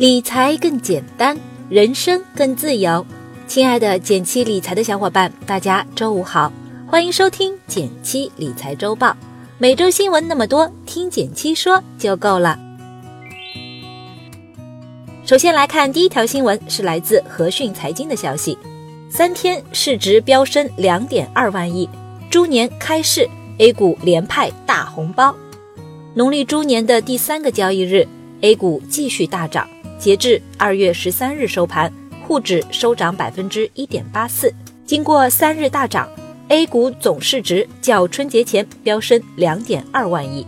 理财更简单，人生更自由。亲爱的减七理财的小伙伴，大家周五好，欢迎收听减七理财周报。每周新闻那么多，听减七说就够了。首先来看第一条新闻，是来自和讯财经的消息：三天市值飙升两点二万亿，猪年开市，A 股连派大红包。农历猪年的第三个交易日，A 股继续大涨。截至二月十三日收盘，沪指收涨百分之一点八四。经过三日大涨，A 股总市值较春节前飙升两点二万亿。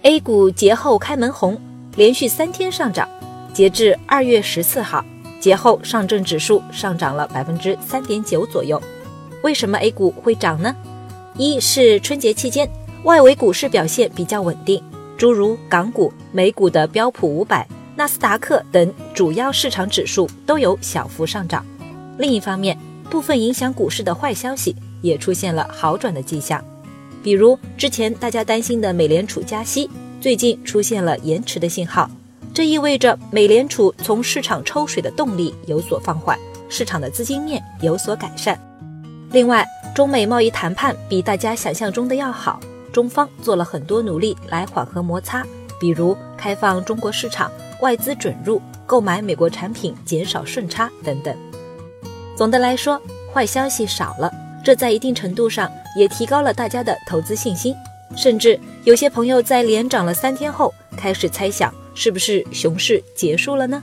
A 股节后开门红，连续三天上涨。截至二月十四号，节后上证指数上涨了百分之三点九左右。为什么 A 股会涨呢？一是春节期间外围股市表现比较稳定。诸如港股、美股的标普五百、纳斯达克等主要市场指数都有小幅上涨。另一方面，部分影响股市的坏消息也出现了好转的迹象，比如之前大家担心的美联储加息，最近出现了延迟的信号，这意味着美联储从市场抽水的动力有所放缓，市场的资金面有所改善。另外，中美贸易谈判比大家想象中的要好。中方做了很多努力来缓和摩擦，比如开放中国市场、外资准入、购买美国产品、减少顺差等等。总的来说，坏消息少了，这在一定程度上也提高了大家的投资信心。甚至有些朋友在连涨了三天后，开始猜想是不是熊市结束了呢？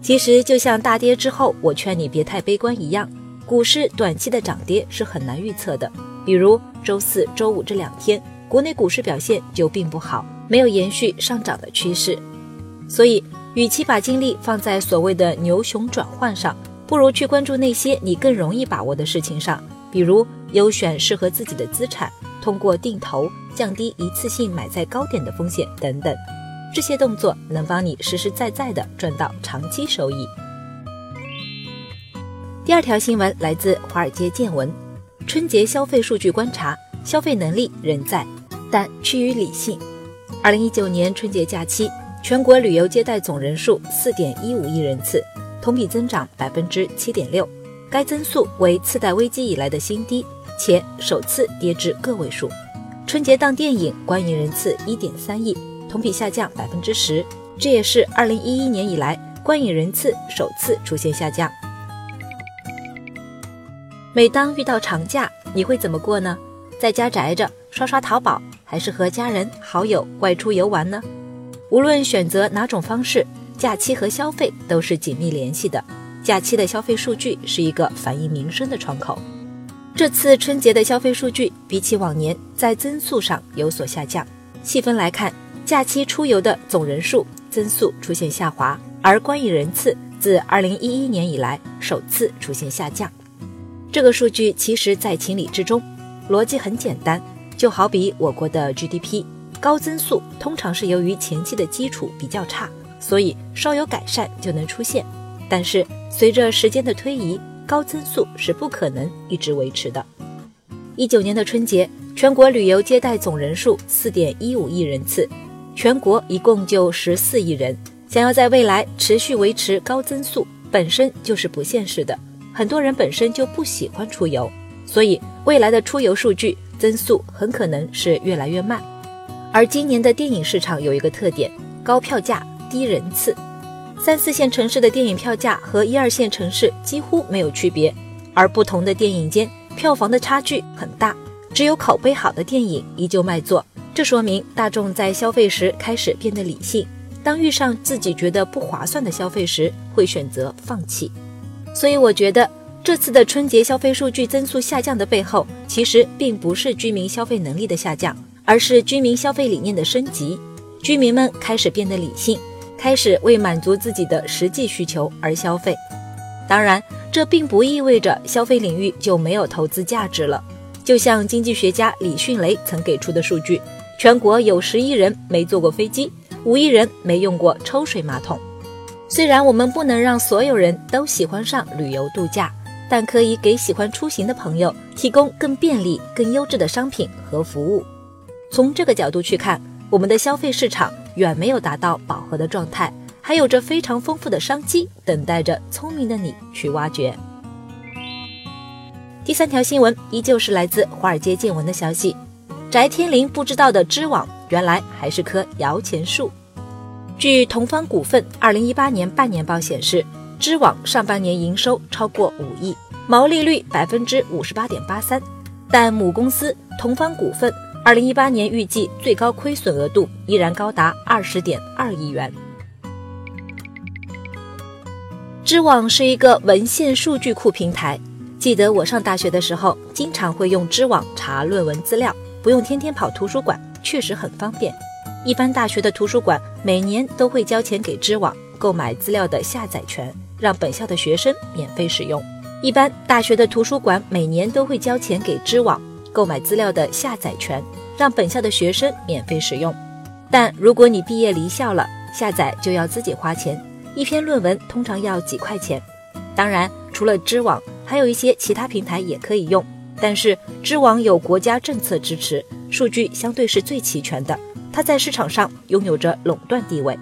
其实就像大跌之后我劝你别太悲观一样，股市短期的涨跌是很难预测的。比如周四周五这两天，国内股市表现就并不好，没有延续上涨的趋势。所以，与其把精力放在所谓的牛熊转换上，不如去关注那些你更容易把握的事情上，比如优选适合自己的资产，通过定投降低一次性买在高点的风险等等。这些动作能帮你实实在在的赚到长期收益。第二条新闻来自华尔街见闻。春节消费数据观察，消费能力仍在，但趋于理性。二零一九年春节假期，全国旅游接待总人数四点一五亿人次，同比增长百分之七点六，该增速为次贷危机以来的新低，且首次跌至个位数。春节档电影观影人次一点三亿，同比下降百分之十，这也是二零一一年以来观影人次首次出现下降。每当遇到长假，你会怎么过呢？在家宅着刷刷淘宝，还是和家人好友外出游玩呢？无论选择哪种方式，假期和消费都是紧密联系的。假期的消费数据是一个反映民生的窗口。这次春节的消费数据比起往年在增速上有所下降。细分来看，假期出游的总人数增速出现下滑，而观影人次自2011年以来首次出现下降。这个数据其实在情理之中，逻辑很简单，就好比我国的 GDP 高增速，通常是由于前期的基础比较差，所以稍有改善就能出现。但是随着时间的推移，高增速是不可能一直维持的。一九年的春节，全国旅游接待总人数四点一五亿人次，全国一共就十四亿人，想要在未来持续维持高增速，本身就是不现实的。很多人本身就不喜欢出游，所以未来的出游数据增速很可能是越来越慢。而今年的电影市场有一个特点：高票价低人次。三四线城市的电影票价和一二线城市几乎没有区别，而不同的电影间票房的差距很大。只有口碑好的电影依旧卖座，这说明大众在消费时开始变得理性。当遇上自己觉得不划算的消费时，会选择放弃。所以我觉得这次的春节消费数据增速下降的背后，其实并不是居民消费能力的下降，而是居民消费理念的升级。居民们开始变得理性，开始为满足自己的实际需求而消费。当然，这并不意味着消费领域就没有投资价值了。就像经济学家李迅雷曾给出的数据：全国有十亿人没坐过飞机，五亿人没用过抽水马桶。虽然我们不能让所有人都喜欢上旅游度假，但可以给喜欢出行的朋友提供更便利、更优质的商品和服务。从这个角度去看，我们的消费市场远没有达到饱和的状态，还有着非常丰富的商机，等待着聪明的你去挖掘。第三条新闻依旧是来自华尔街见闻的消息：翟天临不知道的知网，原来还是棵摇钱树。据同方股份二零一八年半年报显示，知网上半年营收超过五亿，毛利率百分之五十八点八三，但母公司同方股份。二零一八年预计最高亏损额度依然高达二十点二亿元。知网是一个文献数据库平台，记得我上大学的时候，经常会用知网查论文资料，不用天天跑图书馆，确实很方便。一般大学的图书馆每年都会交钱给知网购买资料的下载权，让本校的学生免费使用。一般大学的图书馆每年都会交钱给知网。购买资料的下载权，让本校的学生免费使用。但如果你毕业离校了，下载就要自己花钱。一篇论文通常要几块钱。当然，除了知网，还有一些其他平台也可以用。但是知网有国家政策支持，数据相对是最齐全的。它在市场上拥有着垄断地位。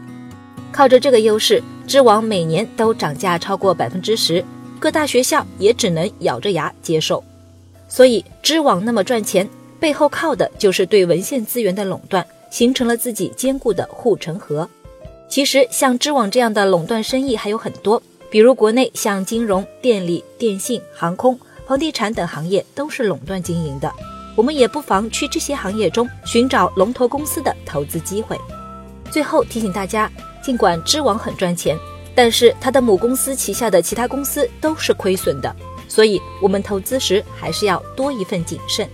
靠着这个优势，知网每年都涨价超过百分之十，各大学校也只能咬着牙接受。所以，知网那么赚钱，背后靠的就是对文献资源的垄断，形成了自己坚固的护城河。其实，像知网这样的垄断生意还有很多，比如国内像金融、电力、电信、航空、房地产等行业都是垄断经营的。我们也不妨去这些行业中寻找龙头公司的投资机会。最后提醒大家，尽管知网很赚钱，但是它的母公司旗下的其他公司都是亏损的。所以，我们投资时还是要多一份谨慎。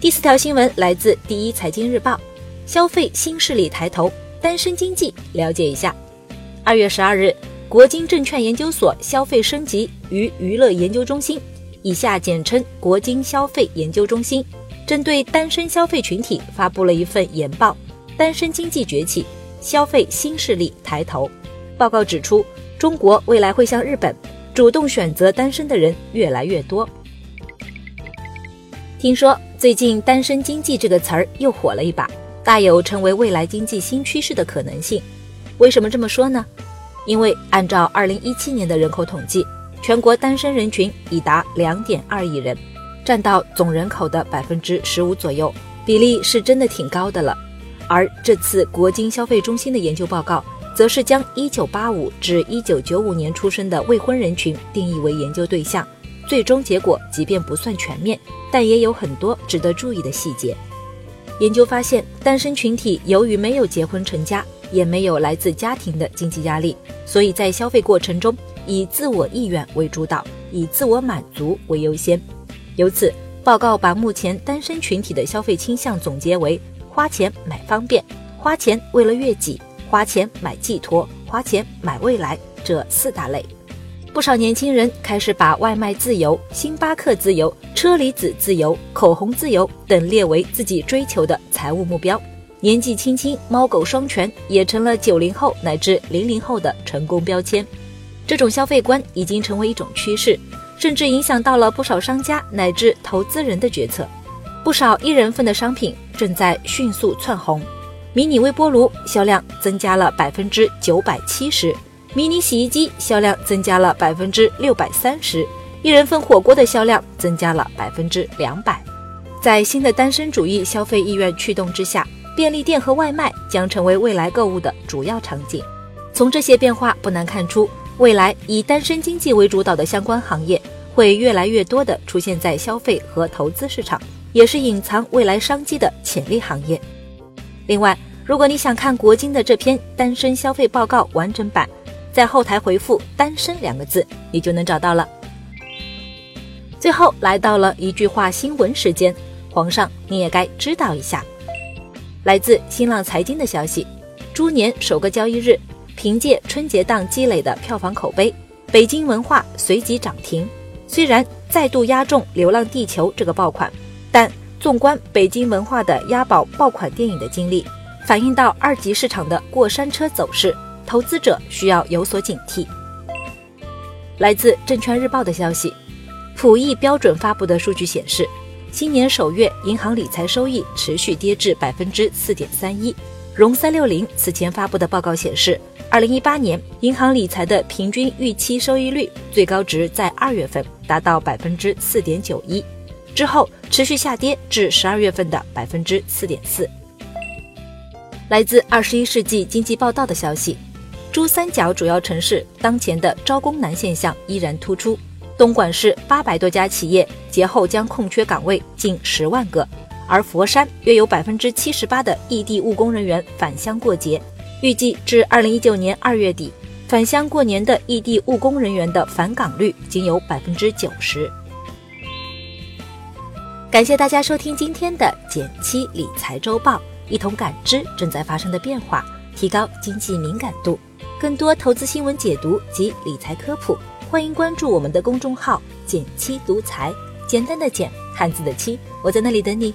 第四条新闻来自第一财经日报，消费新势力抬头，单身经济了解一下。二月十二日，国金证券研究所消费升级与娱乐研究中心（以下简称国金消费研究中心）针对单身消费群体发布了一份研报：单身经济崛起，消费新势力抬头。报告指出，中国未来会像日本。主动选择单身的人越来越多。听说最近“单身经济”这个词儿又火了一把，大有成为未来经济新趋势的可能性。为什么这么说呢？因为按照2017年的人口统计，全国单身人群已达2.2亿人，占到总人口的百分之十五左右，比例是真的挺高的了。而这次国金消费中心的研究报告。则是将1985至1995年出生的未婚人群定义为研究对象，最终结果即便不算全面，但也有很多值得注意的细节。研究发现，单身群体由于没有结婚成家，也没有来自家庭的经济压力，所以在消费过程中以自我意愿为主导，以自我满足为优先。由此，报告把目前单身群体的消费倾向总结为：花钱买方便，花钱为了悦己。花钱买寄托，花钱买未来，这四大类，不少年轻人开始把外卖自由、星巴克自由、车厘子自由、口红自由等列为自己追求的财务目标。年纪轻轻，猫狗双全也成了九零后乃至零零后的成功标签。这种消费观已经成为一种趋势，甚至影响到了不少商家乃至投资人的决策。不少一人份的商品正在迅速窜红。迷你微波炉销量增加了百分之九百七十，迷你洗衣机销量增加了百分之六百三十，一人份火锅的销量增加了百分之两百。在新的单身主义消费意愿驱动之下，便利店和外卖将成为未来购物的主要场景。从这些变化不难看出，未来以单身经济为主导的相关行业会越来越多的出现在消费和投资市场，也是隐藏未来商机的潜力行业。另外，如果你想看国金的这篇单身消费报告完整版，在后台回复“单身”两个字，你就能找到了。最后来到了一句话新闻时间，皇上你也该知道一下。来自新浪财经的消息，猪年首个交易日，凭借春节档积累的票房口碑，北京文化随即涨停。虽然再度压中《流浪地球》这个爆款，但。纵观北京文化的押宝爆款电影的经历，反映到二级市场的过山车走势，投资者需要有所警惕。来自证券日报的消息，普益标准发布的数据显示，今年首月银行理财收益持续跌至百分之四点三一，融三六零此前发布的报告显示，二零一八年银行理财的平均预期收益率最高值在二月份达到百分之四点九一，之后持续下跌至十二月份的百分之四点四。来自《二十一世纪经济报道》的消息，珠三角主要城市当前的招工难现象依然突出。东莞市八百多家企业节后将空缺岗位近十万个，而佛山约有百分之七十八的异地务工人员返乡过节。预计至二零一九年二月底，返乡过年的异地务工人员的返岗率仅有百分之九十。感谢大家收听今天的减七理财周报，一同感知正在发生的变化，提高经济敏感度。更多投资新闻解读及理财科普。欢迎关注我们的公众号“减七独裁”，简单的简，汉字的七，我在那里等你。